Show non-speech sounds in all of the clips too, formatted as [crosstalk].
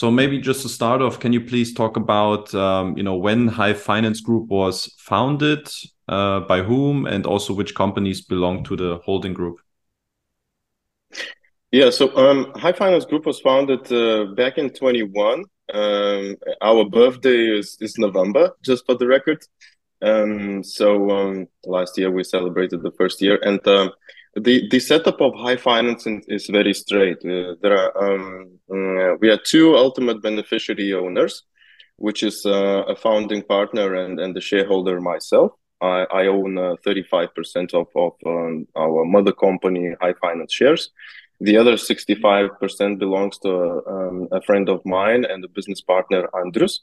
So maybe just to start off, can you please talk about um, you know when Hive Finance Group was founded, uh, by whom, and also which companies belong to the holding group? Yeah, so um, Hive Finance Group was founded uh, back in 21. Um, our birthday is, is November, just for the record. Um, so um, last year we celebrated the first year, and um, the the setup of Hive Finance is very straight. Uh, there are um, uh, we are two ultimate beneficiary owners, which is uh, a founding partner and and the shareholder myself. I, I own 35% uh, of of um, our mother company, Hive Finance shares. The other 65% belongs to um, a friend of mine and a business partner, Andrus.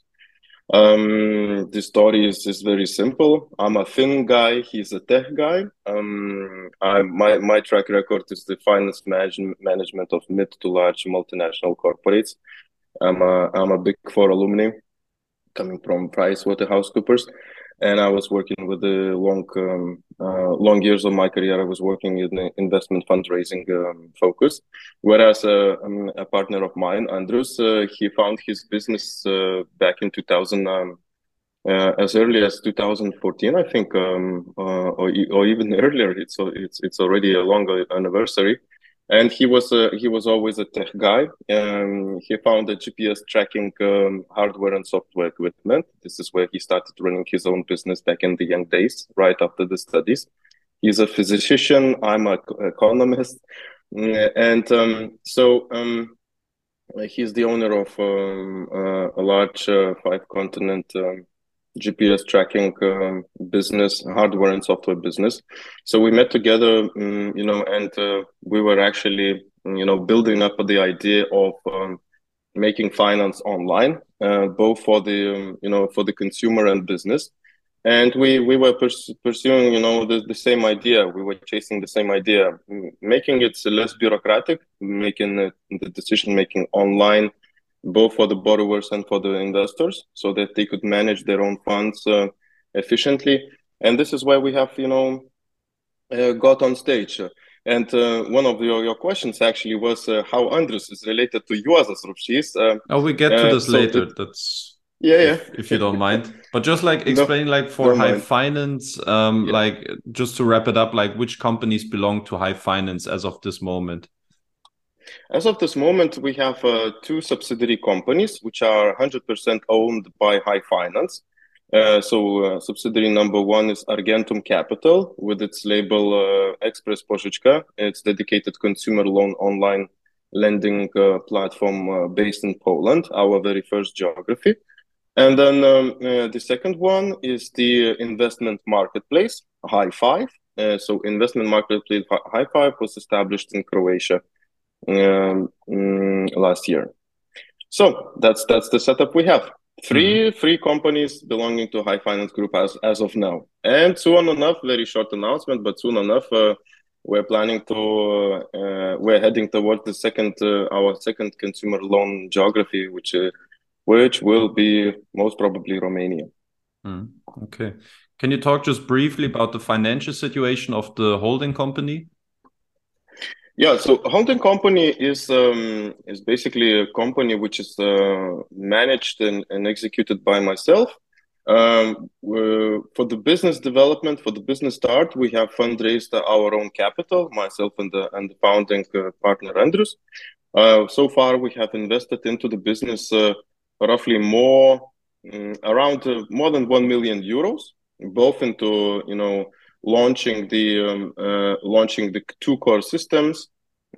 Um, the story is, is very simple. I'm a thin guy. He's a tech guy. Um, I, my, my track record is the finance manage, management of mid to large multinational corporates. I'm a, I'm a big four alumni coming from PricewaterhouseCoopers and I was working with the long um, uh, long years of my career. I was working in the investment fundraising um, focus, whereas uh, um, a partner of mine, Andrus, uh, he found his business uh, back in 2000. Um, uh, as early as 2014, I think, um, uh, or, or even [laughs] earlier. It's it's it's already a long anniversary and he was uh, he was always a tech guy. Um, he found the GPS tracking um, hardware and software equipment. This is where he started running his own business back in the young days, right after the studies. He's a physician. I'm an economist, mm, and um, so um, he's the owner of um, uh, a large uh, five continent um, GPS tracking um, business, hardware and software business. So we met together, um, you know, and uh, we were actually, you know, building up the idea of um, making finance online, uh, both for the, um, you know, for the consumer and business. And we we were pers- pursuing, you know, the, the same idea. We were chasing the same idea, making it less bureaucratic, making the decision making online both for the borrowers and for the investors so that they could manage their own funds uh, efficiently and this is why we have you know uh, got on stage and uh, one of your, your questions actually was uh, how Andrus is related to Juozas Rupšys. Uh, oh, we get to uh, this so later. That's yeah, yeah. If, if, you don't mind, but just like explain, no, like for Hive Finance, um, yeah. like just to wrap it up, like which companies belong to Hive Finance as of this moment? As of this moment, we have uh, two subsidiary companies which are 100% owned by Hive Finance. Uh, so, uh, subsidiary number one is Argentum Capital with its label uh, Express Pożyczka. It's dedicated consumer loan online lending uh, platform uh, based in Poland, our very first geography. And then um, the second one is the investment marketplace, Hive Five. so, investment marketplace Hive Five was established in Croatia um, mm, last year. So that's that's the setup we have. 3 mm-hmm. three companies belonging to Hive Finance Group as as of now, and soon enough, very short announcement, but soon enough, uh, we're planning to uh, we're heading towards the second uh, our second consumer loan geography, which uh, which will be most probably Romania. Mm, okay, can you talk just briefly about the financial situation of the holding company? Yeah, so holding company is um, is basically a company which is uh, managed and, and, executed by myself. Um, for the business development, for the business start, we have fundraised our own capital, myself and the and the founding uh, partner Andrus. Uh, so far, we have invested into the business uh, roughly more um, around uh, more than one million euros, both into you know launching the um, uh, launching the two core systems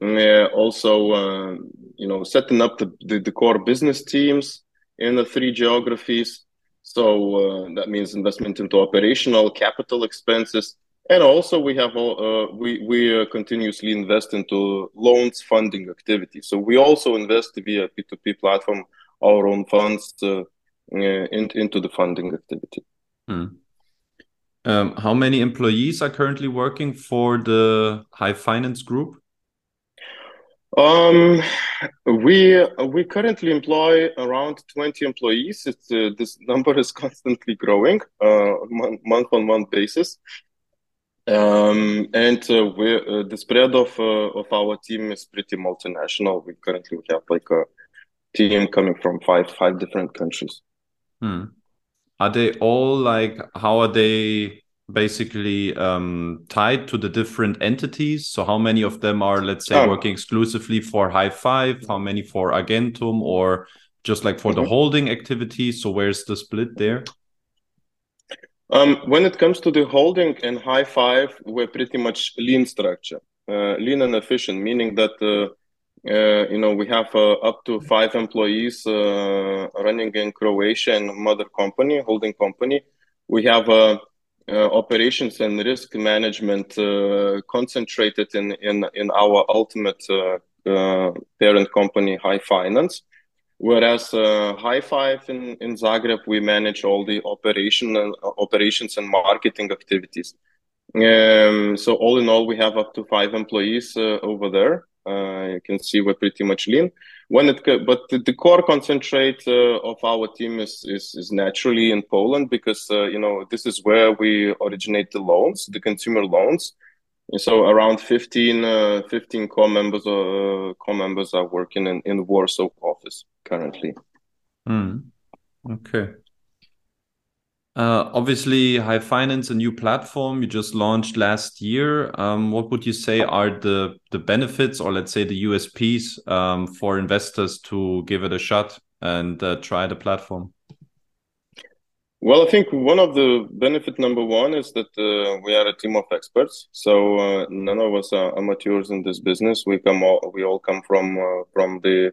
uh, also uh, you know setting up the, the, the, core business teams in the three geographies. So uh, that means investment into operational capital expenses. And also we have uh, we we uh, continuously invest into loans funding activities so we also invest via p2p platform our own funds in, into the funding activity. Hmm. Um, how many employees are currently working for the Hive Finance Group? Um, we we currently employ around 20 employees. It's, uh, this number is [laughs] constantly growing uh, month on month basis. Um, and uh, we uh, the spread of uh, of our team is pretty multinational. We currently have like a team coming from five five different countries. Hmm. Are they all like? How are they basically um, tied to the different entities? So how many of them are, let's say, oh. working exclusively for Hive5? How many for Argentum, or just like for mm -hmm. the mm-hmm. holding activity So where's the split there? Um, when it comes to the holding and Hive5, we're pretty much lean structure, uh, lean and efficient, meaning that uh, uh, you know we have uh, up to five employees uh, running in Croatia and mother company, holding company. We have uh, operations and risk management concentrated in, in in our ultimate parent company, Hive Finance Whereas uh, Hive5 in, in Zagreb, we manage all the operation and, uh, operations and marketing activities. Um, so all in all, we have up to five employees uh, over there. Uh, you can see we're pretty much lean. When it but the, core concentrate uh, of our team is, is, is naturally in Poland because uh, you know this is where we originate the loans, the consumer loans. So around 15, uh, 15 core members, core members are working in, in Warsaw office currently. Mm. Okay. Uh, obviously, Hive Finance, a new platform you just launched last year. Um, what would you say are the the benefits, or let's say the USPs, um, for investors to give it a shot and uh, try the platform? Well, I think one of the benefit number one is that uh, we are a team of experts. So uh, none of us are amateurs in this business. We come all, we all come from uh, from the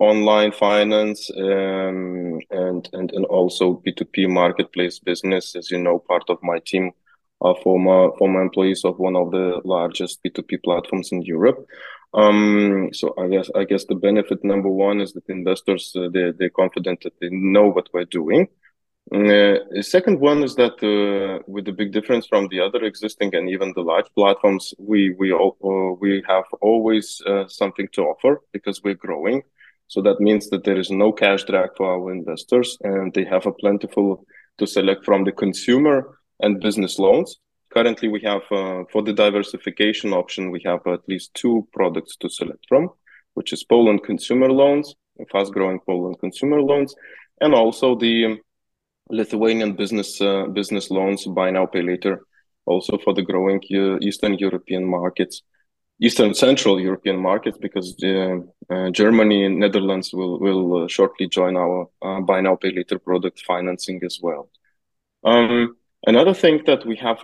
online finance um, and and and also P two P marketplace business. As you know, part of my team are former former employees of one of the largest P two P platforms in Europe. Um, so I guess I guess the benefit number one is that investors uh, they they're confident that they know what we're doing. Uh, the second one is that uh, with the big difference from the other existing and even the large platforms, we we all, uh, we have always uh, something to offer because we're growing. So that means that there is no cash drag for our investors, and they have a plentiful to select from the consumer and business loans. Currently, we have uh, for the diversification option, we have at least two products to select from, which is Poland consumer loans, fast-growing Poland consumer loans, and also the Lithuanian business uh, business loans, buy now pay later, also for the growing uh, Eastern European markets, Eastern Central European markets, because uh, uh Germany and Netherlands will will uh, shortly join our uh, buy now pay later product financing as well. Um, another thing that we have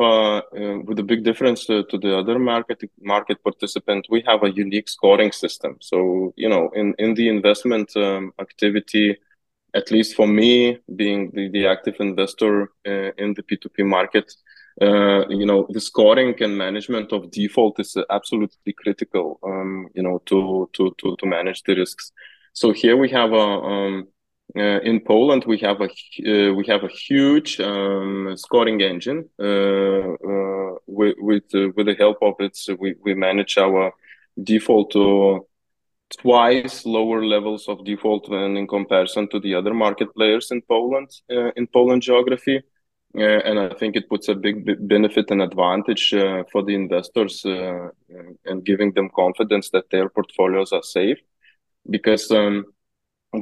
with a big difference to, to the other market market participant, we have a unique scoring system. So you know, in in the investment um, activity at least for me, being the, the active investor uh, in the P2P market, uh, you know, the scoring and management of default is absolutely critical, um, you know, to, to, to, to manage the risks. So here we have a, um, uh, in Poland, we have a uh, we have a huge um, scoring engine. Uh, uh, with with, with the help of it, we we manage our default to twice lower levels of default when in comparison to the other market players in Poland uh, in Poland geography. Uh, and I think it puts a big benefit and advantage uh, for the investors uh, and giving them confidence that their portfolios are safe, because um,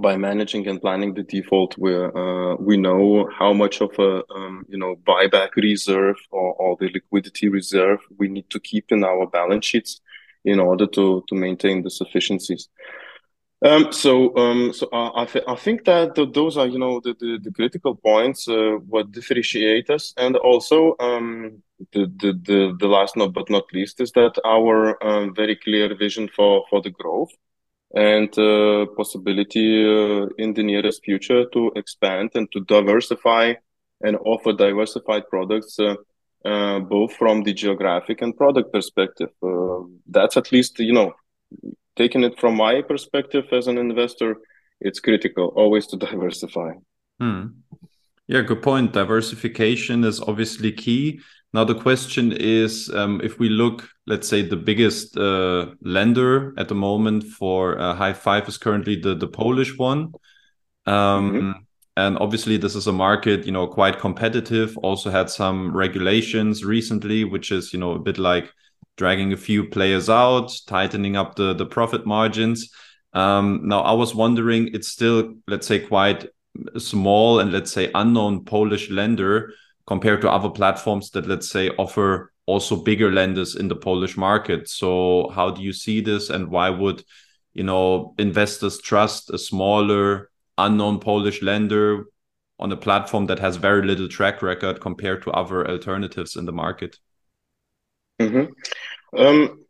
by managing and planning the default, we uh, we know how much of a um, you know buyback reserve or, or the liquidity reserve we need to keep in our balance sheets in order to to maintain the sufficiencies. Um, so, um, so I, I, th I, think that the, those are, you know, the, the, the critical points uh, what differentiate us, and also um, the, the, the the last not but not least is that our um, very clear vision for for the growth and uh, possibility uh, in the nearest future to expand and to diversify and offer diversified products uh, uh, both from the geographic and product perspective. Uh, that's at least, you know, taking it from my perspective as an investor, it's critical always to [laughs] diversify. Hmm. Yeah, good point. Diversification is obviously key. Now, the question is um, if we look, let's say, the biggest uh, lender at the moment for uh, High5 is currently the, the Polish one. Um, mm-hmm and obviously this is a market you know quite competitive also had some regulations recently which is you know a bit like dragging a few players out tightening up the the profit margins Um, now, I was wondering, it's still, let's say, quite small and let's say unknown Polish lender compared to other platforms that, let's say, offer also bigger lenders in the Polish market. So, how do you see this, and why would you know investors trust a smaller, unknown Polish lender on a platform that has very little track record compared to other alternatives in the market? Mm-hmm. Um,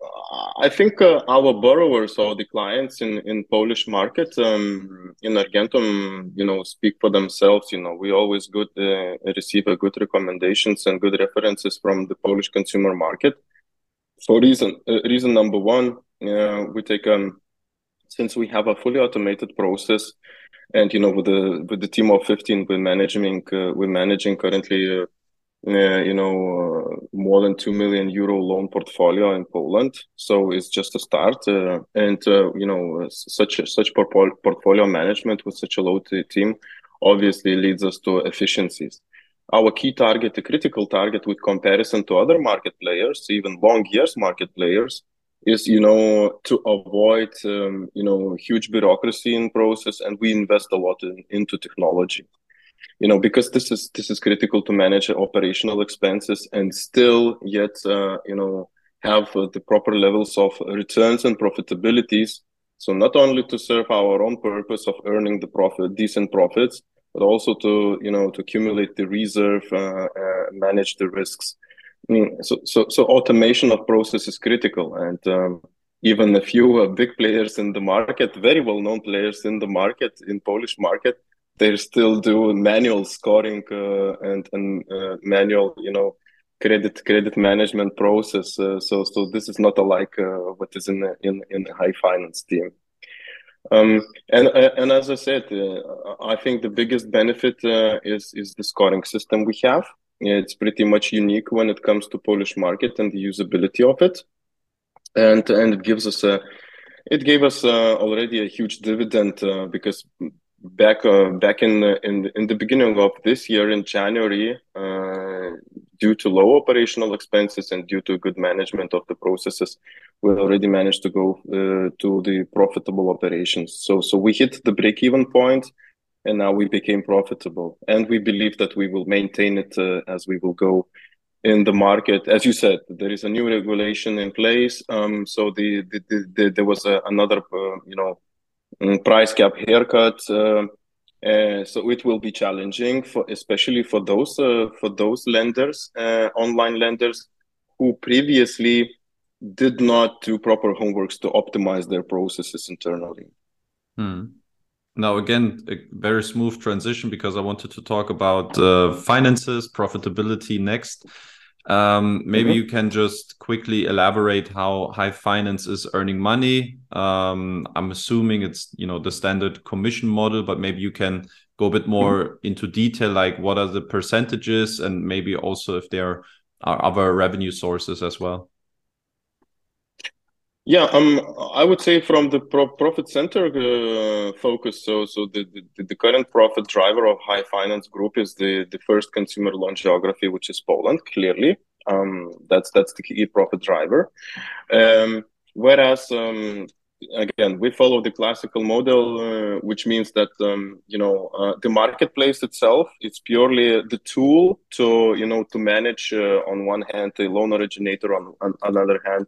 I think uh, our borrowers or the clients in in Polish market um, in Argentum, you know, speak for themselves. You know, we always good uh, receive a good recommendations and good references from the Polish consumer market. For reason uh, reason number one, uh, we take um since we have a fully automated process, and you know, with the with the team of fifteen, we're managing uh, we're managing currently uh, uh, you know, uh, more than 2 million euro loan portfolio in Poland. So it's just a start. Uh, and, uh, you know, such such portfolio management with such a low team obviously leads us to efficiencies. Our key target, the critical target with comparison to other market players, even long years market players, is, you know, to avoid, um, you know, huge bureaucracy in process. And we invest a lot in, into technology you know because this is this is critical to manage operational expenses and still yet uh, you know have uh, the proper levels of returns and profitabilities. So not only to serve our own purpose of earning the profit decent profits but also to you know to accumulate the reserve uh, uh manage the risks. I mean, so so so automation of process is critical. And um, even a few uh, big players in the market very well known players in the market in polish market they still do manual scoring uh, and and uh, manual you know credit credit management process uh, so so this is not alike uh, what is in the, in in the hive finance team. Um, and uh, and as i said uh, i think the biggest benefit is is the scoring system we have. It's pretty much unique when it comes to polish market and the usability of it. And and it gives us a it gave us already a huge dividend because back uh, back in the, in in the beginning of this year in January, uh, due to low operational expenses and due to good management of the processes, we already managed to go uh, to the profitable operations. So so we hit the break even point, and now we became profitable, and we believe that we will maintain it uh, as we will go in the market. As you said, there is a new regulation in place. Um, so the, the, the, the there was a, another uh, you know price cap haircut. Uh, uh, so it will be challenging for especially for those uh, for those lenders, online lenders who previously did not do proper homeworks to optimize their processes internally. Hmm. Now, again, a very smooth transition because I wanted to talk about uh, finances, profitability next. Um, maybe mm-hmm. you can just quickly elaborate how Hive Finance is earning money. Um, I'm assuming it's you know the standard commission model, but maybe you can go a bit more mm-hmm. into detail, like what are the percentages, and maybe also if there are other revenue sources as well. Yeah, um, I would say from the pro- profit center uh, focus. So, so the, the, the current profit driver of Hive Finance Group is the the first consumer loan geography, which is Poland. Clearly, um, that's that's the key profit driver. Um, whereas, um, again, we follow the classical model, uh, which means that um, you know uh, the marketplace itself it's purely the tool to you know to manage uh, on one hand the loan originator, on, on another hand.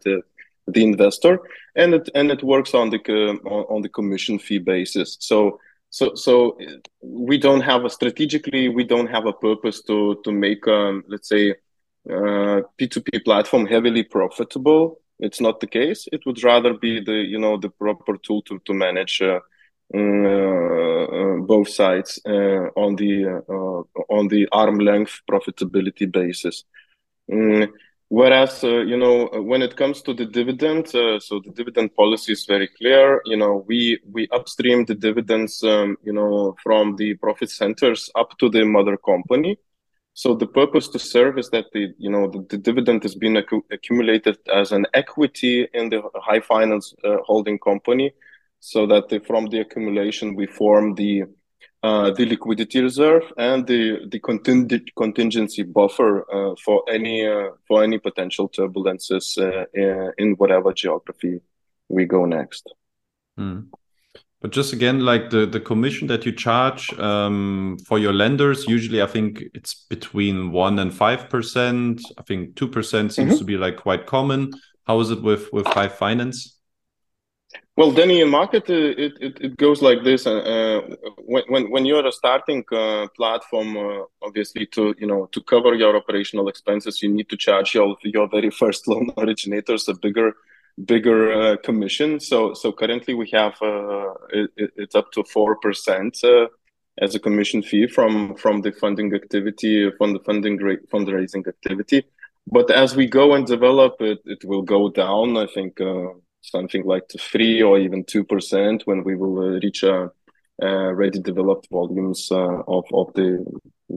The investor, and it and it works on the on, on the commission fee basis. So so so we don't have a strategically we don't have a purpose to to make um, let's say uh, P2P platform heavily profitable. It's not the case. It would rather be the you know the proper tool to to manage uh, uh, uh, both sides uh, on the uh, on the arm length profitability basis. Mm, Whereas, uh, you know, when it comes to the dividend, uh, so the dividend policy is very clear. You know, we we upstream the dividends, um, you know, from the profit centers up to the mother company. So the purpose to serve is that the you know the, the dividend is being accu- accumulated as an equity in the hive finance uh, holding company, so that the, from the accumulation we form the uh, the liquidity reserve and the the contingent contingency buffer uh, for any uh, for any potential turbulences uh, in whatever geography we go next. Mm. But just again, like the the commission that you charge um, for your lenders, usually I think it's between one and five percent. I think two percent seems mm -hmm. to be like quite common. How is it with with Hive Finance? Well, Danny, in market, uh, it, it, it goes like this. Uh, uh, when, when, when you're a starting uh, platform, uh, obviously to, you know, to cover your operational expenses, you need to charge your, your very [laughs] first loan originators a bigger, bigger uh, commission. So, so currently we have, it, it's up to 4% as a commission fee from, from the funding activity, from the funding fundraising activity. But as we go and develop it, it will go down. I think something like three or even two percent when we will uh, reach a, a ready developed volumes uh, of of the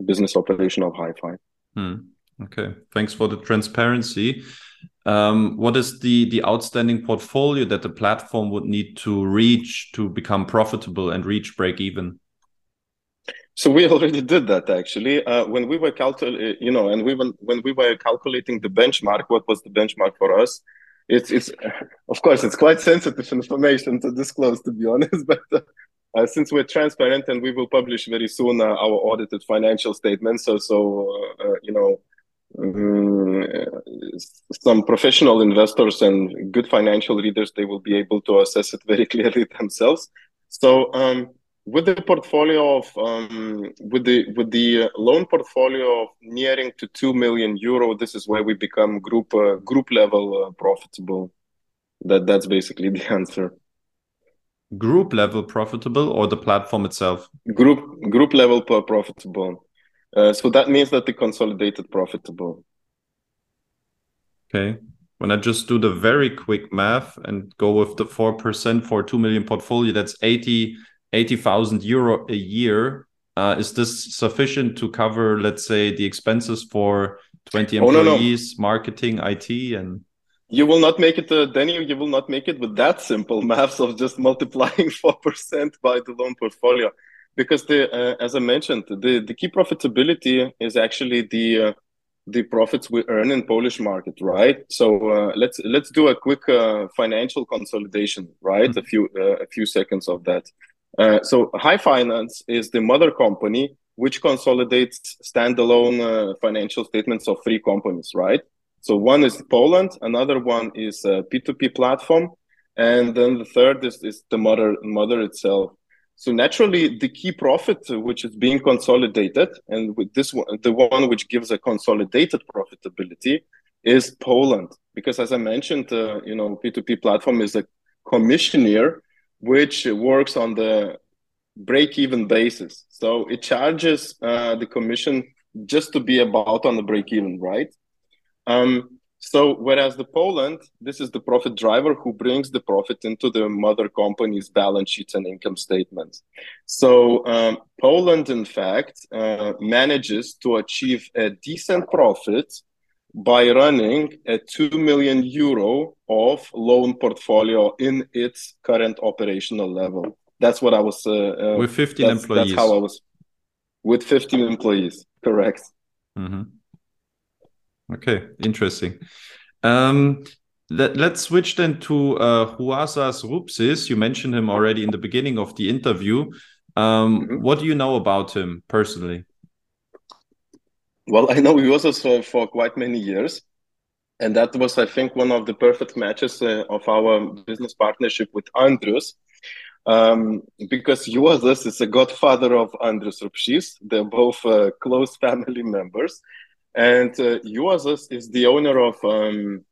business operation of HiFi. Hmm. Okay, thanks for the transparency. Um, what is the the outstanding portfolio that the platform would need to reach to become profitable and reach break even? So we [laughs] already did that actually. Uh, when we were calculating, you know, and we when, when we were calculating the benchmark, what was the benchmark for us? It's it's of course it's quite sensitive information to disclose to be honest [laughs] but uh, uh, since we're transparent and we will publish very soon uh, our audited financial statements so so uh, uh, you know um, some professional investors and good financial readers they will be able to assess it very [laughs] clearly themselves. So um, with the portfolio of um, with the with the loan portfolio of nearing to 2 million euro this is where we become group uh, group level uh, profitable. That that's basically [laughs] the answer. Group level profitable or the platform itself? Group group level profitable. Uh, so that means that the consolidated profitable. Okay. When i just do the very quick math and go with the 4% for 2 million portfolio that's 80 80,000 euro a year. Uh, is this sufficient to cover, let's say, the expenses for 20 employees, oh, no, no. marketing, IT, and? You will not make it, uh, Danny. You will not make it with that simple [laughs] maths of just multiplying [laughs] four percent by the loan portfolio, because the, uh, as I mentioned, the the key profitability is actually the uh, the profits we earn in Polish market, right? So uh, let's let's do a quick uh, financial consolidation, right? Mm -hmm. A few uh, a few seconds of that. Uh, so Hive Finance is the mother company which consolidates standalone uh, financial statements of three companies, right? So one is Poland, another one is a P2P platform, and then the third is, is the mother mother itself. So naturally, the key profit which is being consolidated, and with this one, the one which gives a consolidated profitability, is Poland, because as I mentioned, uh, you know, P2P platform is a commissioner which works on the break-even basis. So it charges uh, the commission just to be about on the break-even, right? Um, so whereas the Poland, this is the profit driver who brings the profit into the mother company's balance sheets and income statements. So um, Poland, in fact, uh, manages to achieve a decent profit by running a 2 million euro of loan portfolio in its current operational level. That's what I was. Uh, uh, with 15 that's, employees. That's how I was. With 15 employees, correct. Mm-hmm. Okay, interesting. Um, let, us switch then to uh, Juozas Rupšys. You mentioned him already in the beginning of the interview. Um, mm-hmm. What do you know about him personally? Well, I know Juozas for, for quite many years. And that was, I think, one of the perfect matches uh, of our business partnership with Andrius. Um, because Juozas is a godfather of Andrius Rupšys. They're both uh, close [laughs] family members. And uh, Juozas is the owner of um,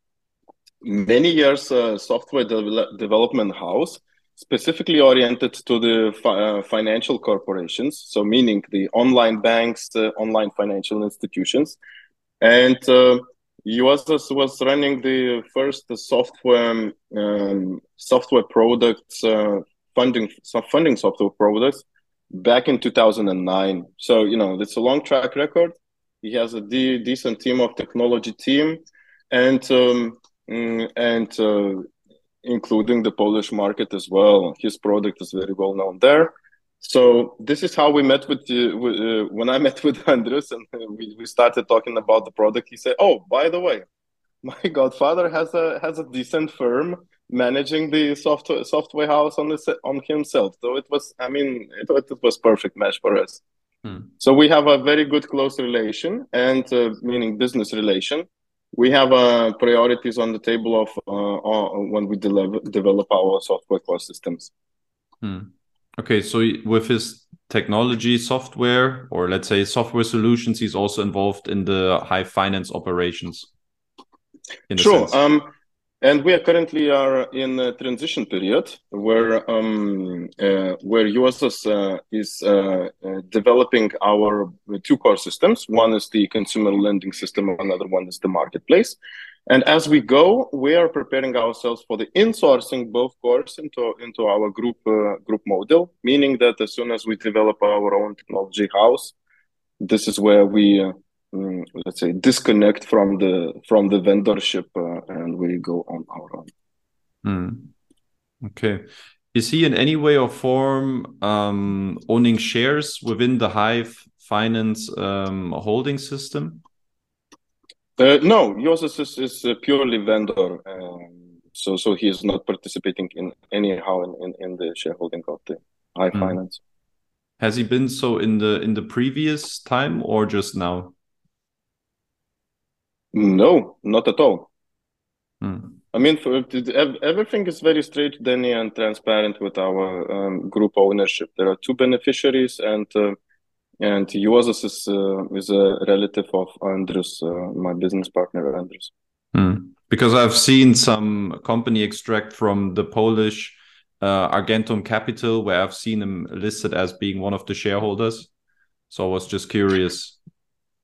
many years uh, software de- development house specifically oriented to the fi- uh, financial corporations, so meaning the online banks, the online financial institutions. And uh, Juozas was running the first software um, software products, uh, funding funding software products back in 2009. So you know it's a long track record. He has a de- decent team of technology team, and um, mm, and uh, including the Polish market as well. His product is very well known there. So this is how we met with, uh, with uh, when I [laughs] met with Andres and we, we started talking about the product. He said, "Oh, by the way, [laughs] my godfather has a has a decent firm managing the software software house on the on himself. So it was, I mean, it, it was perfect match for us. Hmm. So we have a very good close relation, and uh, meaning business relation. We have uh, priorities on the table of uh, when we de- develop our software core systems. Hmm. Okay, so with his technology software, or let's say software solutions, he's also involved in the hive finance operations. Sure. Um, and we are currently are in a transition period where um, uh, where Juozas uh, is uh, uh, developing our two core systems. One is the consumer lending system, another one is the marketplace. And as we go, we are preparing ourselves for the insourcing both cores into into our group uh, group model, meaning that as soon as we develop our own technology house, this is where we Mm, let's say disconnect from the from the vendorship uh, and we go on our own. Mm. okay. Is he in any way or form um, owning shares within the hive finance um, holding system? Uh, no Juozas is, is a purely vendor um, so so he is not participating in anyhow in, in, in the shareholding of the hive mm. finance. Has he been so in the in the previous time or just now no, not at all. Hmm. I mean, for, everything is very straight, Danny, and transparent with our um, group ownership. There are two beneficiaries, and uh, and Juozas is uh, is a relative of Andrews, uh, my business partner, Andrews. Hmm. Because I've seen some company extract from the Polish uh, Argentum Capital, where I've seen him listed as being one of the shareholders. So I was just curious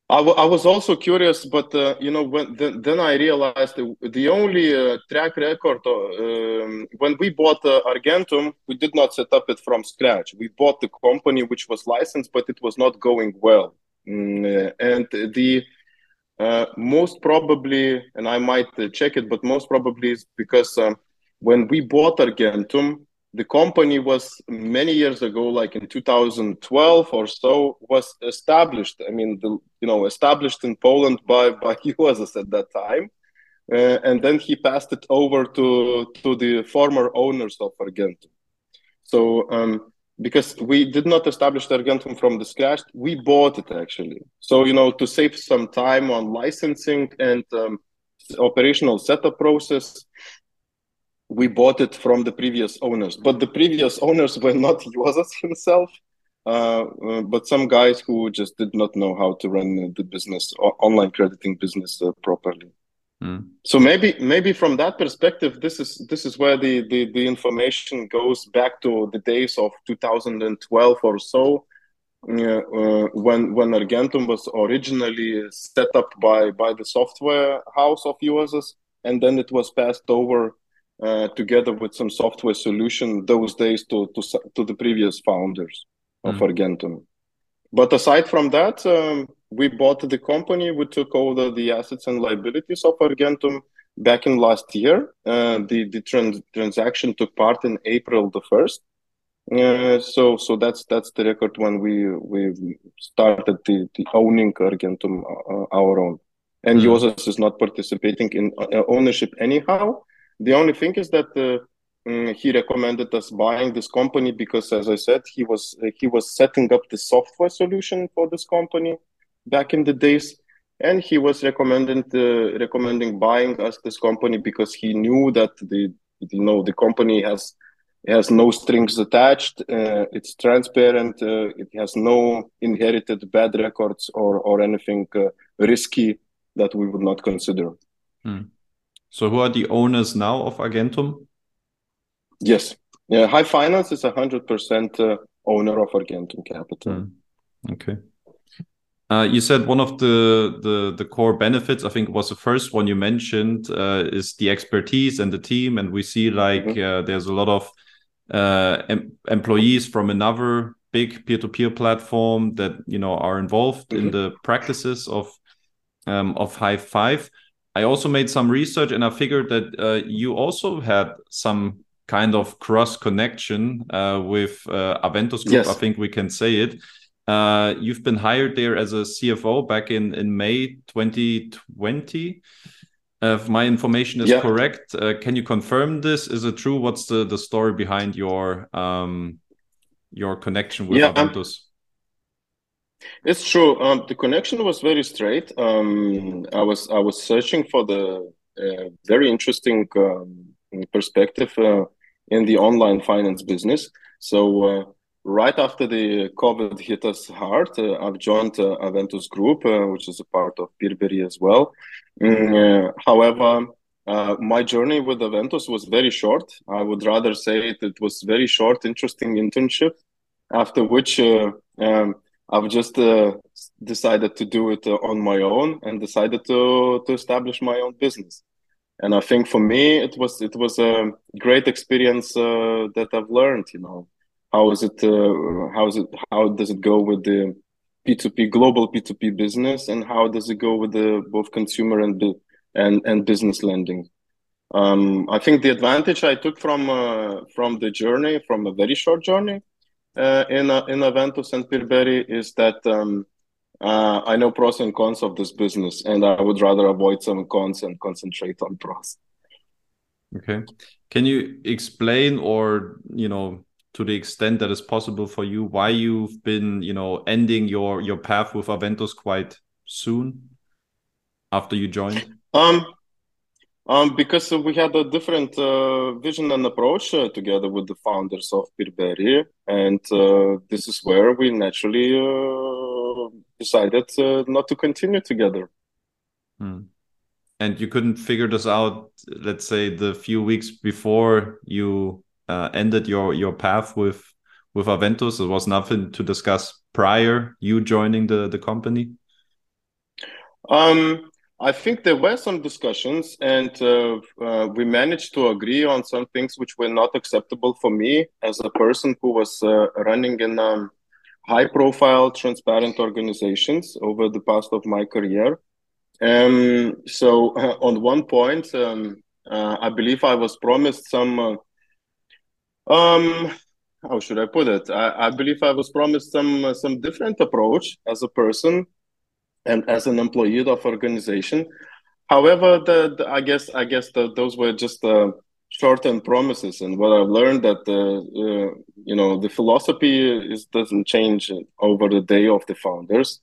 I, w- I was also curious, but uh, you know, when then, then I realized the, the only uh, track record uh, um, when we bought uh, Argentum, we did not set up it from scratch. We bought the company which was licensed, but it was not going well, mm, and the uh, most probably, and I might uh, check it, but most probably is because um, when we bought Argentum, the company was many years ago like in 2012 or so was established. I mean the you know established in poland by by [laughs] Juozas at that time. Uh, and then he passed it over to to the former owners of argentum. So um, because we did not establish argentum from the scratch we bought it actually. So you know to save some time on licensing and um, operational setup process we bought it from the previous owners, but the previous owners were not [laughs] Juozas himself, uh, uh, but some guys who just did not know how to run the business, online crediting business uh, properly. Mm. So maybe maybe from that perspective, this is this is where the, the the information goes back to the days of 2012 or so, uh, when when Argentum was originally set up by by the software house of Juozas, and then it was passed over uh, together with some software solution those days to to, to the previous founders of mm. Argentum. But aside from that, um, we bought the company. We took over the assets and liabilities of Argentum back in last year. Uh, the the trans- transaction took part in April the first. Uh, so so that's that's the record when we we started the, the owning Argentum uh, our own. And mm. Is not participating in uh, ownership anyhow the only thing is that uh, mm, he recommended us buying this company because, as I said, he was he was setting up the software solution for this company back in the days, and he was recommending uh, recommending buying us this company because he knew that the you know the company has has no strings attached. Uh, it's transparent. Uh, it has no inherited bad records or or anything uh, risky that we would not consider. Hmm. So who are the owners now of Argentum? Yes. Yeah, Hive Finance is a hundred percent uh, owner of Argentum Capital. Mm. Okay. Uh, you said one of the, the the core benefits, I think, was the first one you mentioned, uh, is the expertise and the team, and we see like mm -hmm. there's a lot of uh, em employees from another big peer-to-peer platform that you know are involved mm -hmm. in mm-hmm. the practices of um, of Hive Five. I also made some research and I figured that uh, you also had some kind of cross connection uh, with uh, Aventus Group. Yes. I think we can say it. Uh, you've been hired there as a CFO back in, in May 2020. if my information is yeah. correct, uh, can you confirm this? Is it true? What's the the story behind your um your connection with yeah, Aventus? Um, it's true. Um, the connection was very straight. Um, I was I was searching for the uh, very interesting um, perspective uh, in the online finance business. So uh, right after the COVID hit us hard, uh, I've joined uh, Aventus Group, uh, which is a part of Peerberry as well. Mm, however, my journey with Aventus was very short. I would rather say it, it was very short, interesting internship. After which um, I've just uh, decided to do it uh, on my own and decided to to establish my own business. And I think for me, it was it was a great experience uh, that I've learned. You know, how is it? Uh, how is it? How does it go with the P2P global P2P business, and how does it go with the both consumer and and and business lending? Um, I think the advantage I took from uh, from the journey, from a very short journey, uh, in uh, in Aventus and Peerberry, is that um, uh, I know pros and cons of this business, and I would rather avoid some cons and concentrate on pros. Okay, can you explain, or you know, to the extent that is possible for you, why you've been, you know, ending your your path with Aventus quite soon after you joined? Um, um, because we had a different uh, vision and approach uh, together with the founders of Peerberry, and uh, this is where we naturally uh, decided uh, not to continue together. Hmm. And you couldn't figure this out, let's say, the few weeks before you uh, ended your your path with with Aventus. There was nothing to discuss prior you joining the the company. Um, I think there were some discussions, and uh, uh, we managed to agree on some things which were not acceptable for me as a person who was uh, running in um, high-profile, transparent organizations over the past of my career. Um, so, uh, [laughs] on one point, um, uh, I believe I was promised some. Uh, um, how should I put it? I, I believe I was promised some some different approach as a person and as an employee of organization. However, the, the I guess I guess the, those were just uh, short-term promises, and what I've learned that the uh, you know the philosophy is doesn't change over the day of the founders,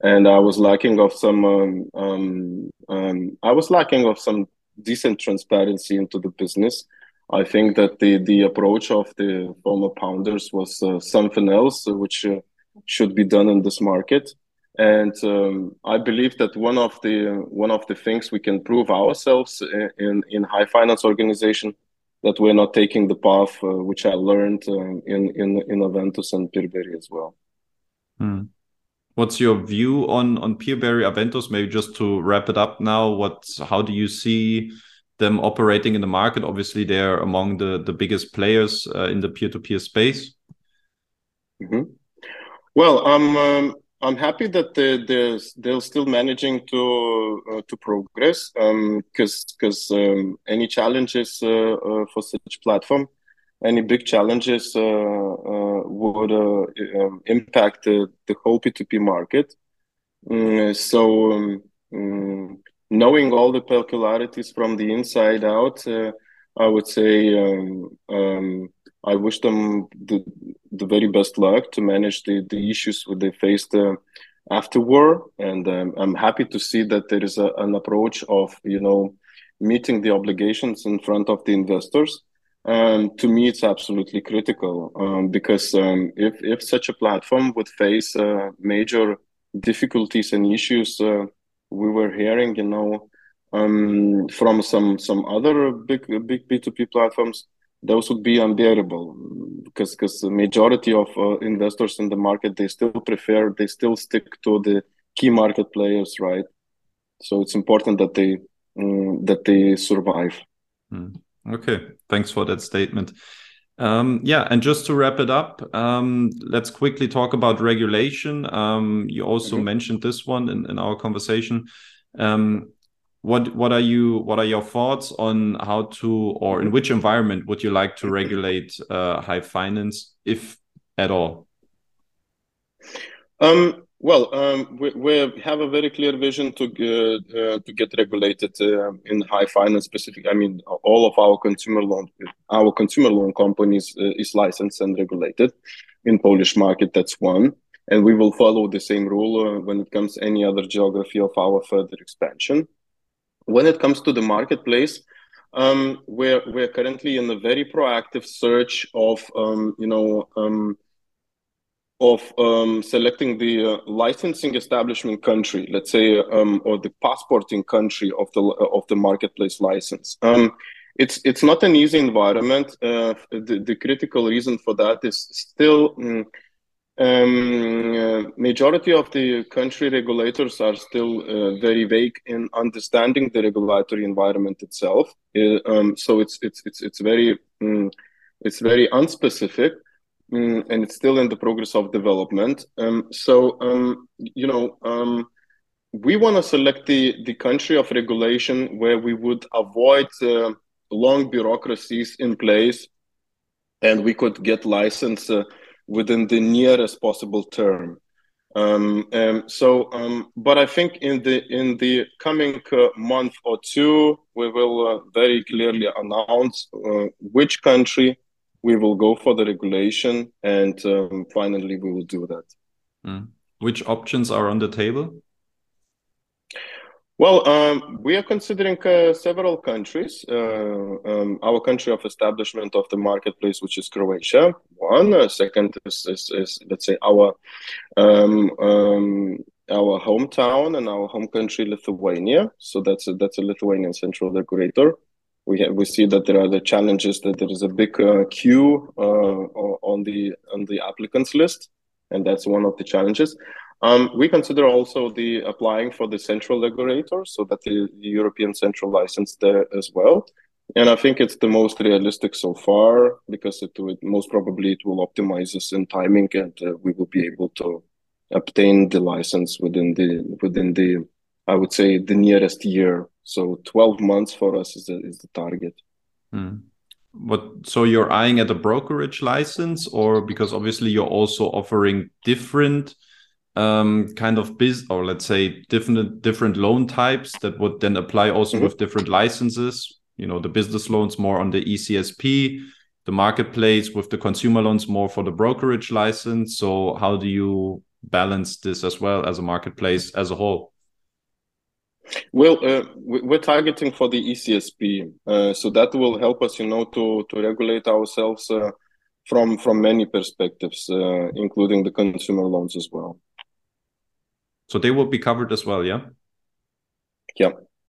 and I was lacking of some um, um, um, I was lacking of some decent transparency into the business. I think that the the approach of the former founders was uh, something else, which uh, should be done in this market and um, I believe that one of the one of the things we can prove ourselves in in hive finance organization that we're not taking the path uh, which I learned um, in in in Aventus and Peerberry as well. Hmm. What's your view on on Peerberry Aventus? Maybe just to wrap it up now. What how do you see them operating in the market? Obviously, they're among the the biggest players uh, in the peer to peer space. Mm -hmm. Well, um, um I'm happy that they, they're they're still managing to uh, to progress because um, because um, any challenges uh, uh, for such platform, any big challenges uh, uh, would uh, um, impact the whole P2P market. Mm, so um, mm, knowing all the peculiarities from the inside out, I would say um, um, I wish them the, the very best luck to manage the, the issues they faced uh, after war. And um, I'm happy to see that there is a, an approach of, you know, meeting the obligations in front of the investors. Um, to me, it's absolutely critical um, because um, if, if such a platform would face uh, major difficulties and issues, uh, we were hearing, you know, um, from some some other big big P2P platforms, those would be unbearable because because the majority of uh, investors in the market they still prefer they still stick to the key market players right so it's important that they um, that they survive mm. okay thanks for that statement um, yeah, and just to wrap it up, um, let's quickly talk about regulation. Um, you also mm -hmm. mentioned this one in, in our conversation. What what are you what are your thoughts on how to or in which environment would you like to regulate uh, hive finance if at all um, Well, um, we, we, have a very clear vision to uh, uh, to get regulated uh, in hive finance specific. I mean, all of our consumer loan, our consumer loan companies uh, is licensed and regulated in Polish market. That's one, and we will follow the same rule uh, when it comes any other geography of our further expansion. When it comes to the marketplace, um, we're we're currently in a very proactive search of um, you know um, of um, selecting the uh, licensing establishment country, let's say, um, or the passporting country of the of the marketplace license. Um, it's it's not an easy environment. Uh, the, the critical reason for that is still. Mm, um, uh, majority of the country regulators are still uh, very vague in understanding the regulatory environment itself. Uh, um, so it's it's it's it's very um, it's very unspecific, mm, and it's still in the progress of development. Um, so um, you know um, we want to select the the country of regulation where we would avoid uh, long bureaucracies in place, and we could get license uh, within the nearest possible term. Um, um, so, um, but I think in the in the coming uh, month or two, we will uh, very clearly announce uh, which country we will go for the regulation, and um, finally we will do that. Mm. Which options are on the table? Well, um, we are considering uh, several countries. Uh, um, our country of establishment of the marketplace, which is Croatia, one. Uh, second is, is, is, let's say, our um, um our hometown and our home country, Lithuania. So that's a, that's a Lithuanian central regulator. We have, we see that there are the challenges that there is a big uh, queue uh, on the on the applicants list, and that's one of the challenges. Um, we consider also the applying for the central regulator, so that the, the European central license there as well. And I think it's the most realistic so far because it would most probably it will optimize us in timing, and uh, we will be able to obtain the license within the within the I would say the nearest year. So 12 months for us is the, is the target. Hmm. What so you're eyeing at a brokerage license, or because obviously you're also offering different um, kind of biz or let's say different different loan types that would then apply also mm -hmm. with different licenses you know the business loans more on the ecsp the marketplace with the consumer loans more for the brokerage license so how do you balance this as well as a marketplace as a whole well, uh, we're targeting for the ECSP, uh, so that will help us, you know, to to regulate ourselves uh, from from many perspectives, uh, including the consumer loans as well. So they will be covered as well, yeah? Yeah.